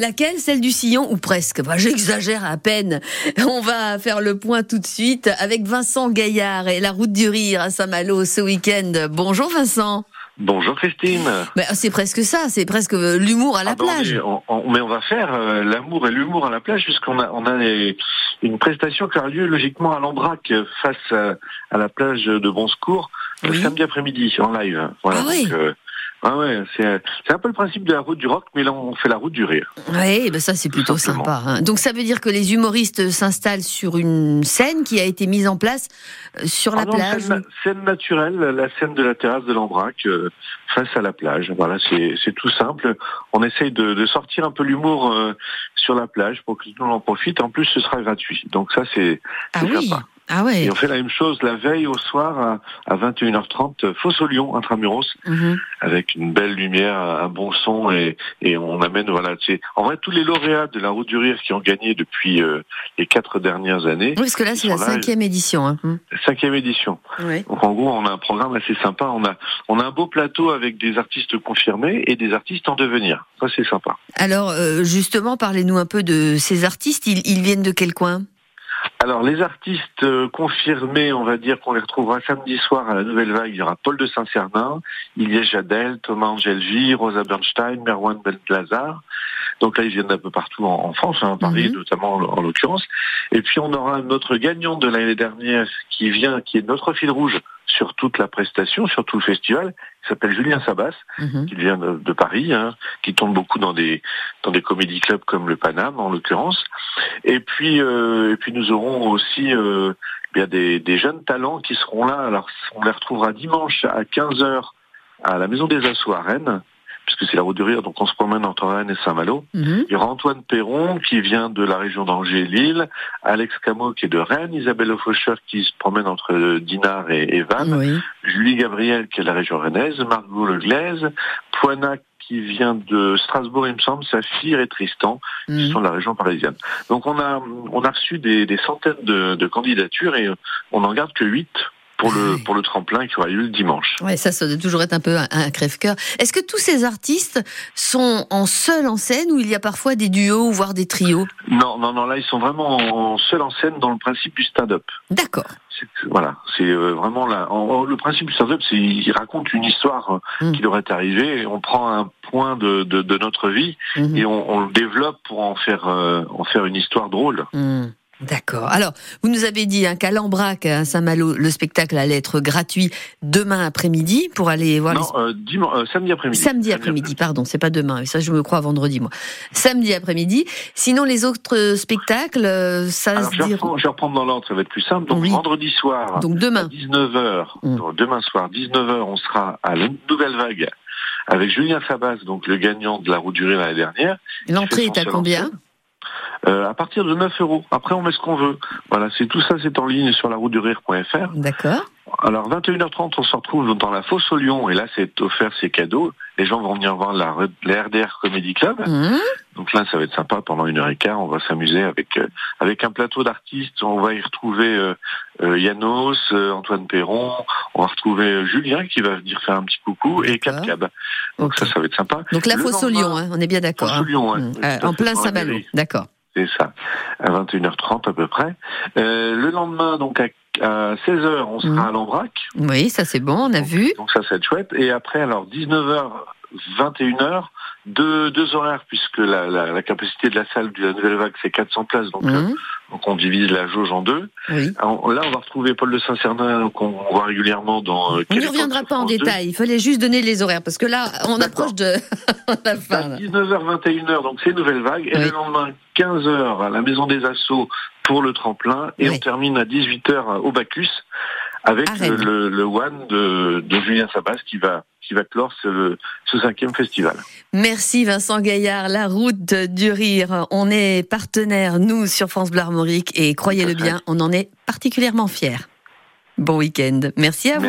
Laquelle? Celle du sillon ou presque bah, J'exagère à peine. On va faire le point tout de suite avec Vincent Gaillard et la route du rire à Saint-Malo ce week-end. Bonjour Vincent. Bonjour Christine. Bah, c'est presque ça, c'est presque euh, l'humour à la Ah bon, plage. mais, on, mais on va faire euh, l'amour et l'humour à la plage puisqu'on a, on a les- une prestation qui aura lieu logiquement à l'Ambrac euh, face à, à la plage de Bon Secours le Oui. samedi après-midi en live. Voilà, Ah oui. donc, euh, ah ouais, c'est c'est un peu le principe de la route du rock, mais là on fait la route du rire. Oui, bah ça c'est plutôt sympa. hein. Donc ça veut dire que les humoristes s'installent sur une scène qui a été mise en place euh, sur la Ah non, plage. scène, scène naturelle, la scène de la terrasse de l'Ambrac euh, face à la plage. Voilà, c'est c'est tout simple. On essaye de, de sortir un peu l'humour euh, sur la plage pour que tout le monde en profite. En plus, ce sera gratuit. Donc ça, c'est Ah oui. sympa. Ah ouais. Et on fait la même chose la veille au soir à, à 21h30, Fosse au Lyon, intramuros, Mhm. avec une belle lumière, un bon son et, et on amène voilà. C'est en vrai tous les lauréats de la Route du Rire qui ont gagné depuis euh, les quatre dernières années. Oui, parce que là c'est la cinquième édition. Hein. Mhm. Cinquième édition. Ouais. Donc en gros, on a un programme assez sympa. On a on a un beau plateau avec des artistes confirmés et des artistes en devenir. Ça c'est sympa. Alors euh, justement, parlez-nous un peu de ces artistes. Ils, ils viennent de quel coin? Alors les artistes euh, confirmés, on va dire qu'on les retrouvera samedi soir à la Nouvelle Vague. Il y aura Paul de Saint-Cernin, Ilyes Jadel, Thomas Angelvi, Rosa Bernstein, Merwan Belazar. Donc là, ils viennent d'un peu partout en, France, hein, Paris Mhm. notamment en, en l'occurrence. Et puis on aura notre gagnant de l'année dernière qui vient, qui est notre fil rouge sur toute la prestation, sur tout le festival, qui s'appelle Julien Sabas, Mhm. qui vient de, de Paris, hein, qui tourne beaucoup dans des dans des comédie clubs comme le Paname en l'occurrence. Et puis euh, et puis nous aurons aussi euh, bien des, des jeunes talents qui seront là. Alors on les retrouvera dimanche à 15h à la Maison des Assauts à Rennes, puisque c'est la route du rire, donc on se promène entre Rennes et Saint-Malo. Mhm. Il y aura Antoine Perron qui vient de la région d'Angers et Lille, Alex Camo qui est de Rennes, Isabelle Faucheur qui se promène entre Dinard et, et Vannes, Oui. Julie Gabriel qui est de la région rennaise, Margot Le Glaise, Poina qui vient de Strasbourg, il me semble, Saphir et Tristan qui Mhm. sont de la région parisienne. Donc on a on a reçu des, des centaines de, de candidatures et on n'en garde que 8 pour le pour le tremplin qui aura lieu le dimanche. Ouais, ça, ça doit toujours être un peu un, un crève-cœur. Est-ce que tous ces artistes sont en seul en scène ou il y a parfois des duos, voire des trios? Non non non là ils sont vraiment en seul en scène dans le principe du stand-up. D'accord. Voilà, c'est euh, vraiment là. le principe du stand-up, c'est il raconte une histoire euh, Mm. qui leur est arrivée. Et on prend un point de, de, de notre vie Mhm. et on, on le développe pour en faire euh, en faire une histoire drôle. Hmm, D'accord. Alors, vous nous avez dit hein, qu'à l'Ambrac, à Saint-Malo, le spectacle allait être gratuit demain après-midi pour aller voir non, les... euh, dimanche, euh, samedi après-midi. Samedi après-midi, pardon, c'est pas demain. Ça, je me crois vendredi, moi. Samedi après-midi. Sinon, les autres spectacles, euh, ça Alors se je vais, dit. reprendre, je vais reprendre dans l'ordre, ça va être plus simple. Donc Oui. vendredi soir, Donc à demain. 19h, Mm. donc, demain soir, 19h, on sera à la Nouvelle Vague avec Julien Sabas, donc le gagnant de la Route du Rire l'année dernière. L'entrée est à combien. Euh, à partir de 9 euros. Après, on met ce qu'on veut. Voilà, c'est tout ça, c'est en ligne sur la route du rire.fr. D'accord. Alors, 21h30, on se retrouve dans la fosse au Lyon, et là, c'est offert, c'est cadeau. Les gens vont venir voir la, la RDR Comedy Club. Hmm, Donc là, ça va être sympa. Pendant une heure et quart, on va s'amuser avec euh, avec un plateau d'artistes. On va y retrouver euh, euh, Yanos, euh, Antoine Perron. On va retrouver euh, Julien qui va venir faire un petit coucou et. Cap Cab. Donc ça, ça va être sympa. Donc la fosse au Lyon, hein, on est bien d'accord. Hein. Lyon, ouais. Oui, euh, en plein Saint-Malo. D'accord. C'est ça, à 21h30 à peu près. Euh, le lendemain, donc à, 16h, on sera Mhm. à l'Ambrac. Oui, ça c'est bon, on a Donc- vu. Donc ça, être chouette. Et après, alors 19h, 21h, deux, deux horaires puisque la, la, la capacité de la salle de la Nouvelle Vague c'est 400 places, donc, euh, Hmm, donc on divise la jauge en deux. Oui. Alors, là, on va retrouver Paul de Saint-Cernin qu'on voit régulièrement dans. euh, On n'y reviendra pas en sur France 2. détail. Il fallait juste donner les horaires parce que là, on approche de la fin. là. 19h, 21h, donc c'est Nouvelle Vague. Et Oui. le lendemain, 15h à la Maison des Assauts pour le tremplin. Et Oui. on termine à 18h au Bacchus avec le, le, One de, de Julien Sabas qui va, qui va clore ce, ce cinquième festival. Merci Vincent Gaillard, la route du rire. On est partenaire, nous, sur France Bleu Armorique et croyez-le bien, on en est particulièrement fiers. Bon week-end. Merci à vous.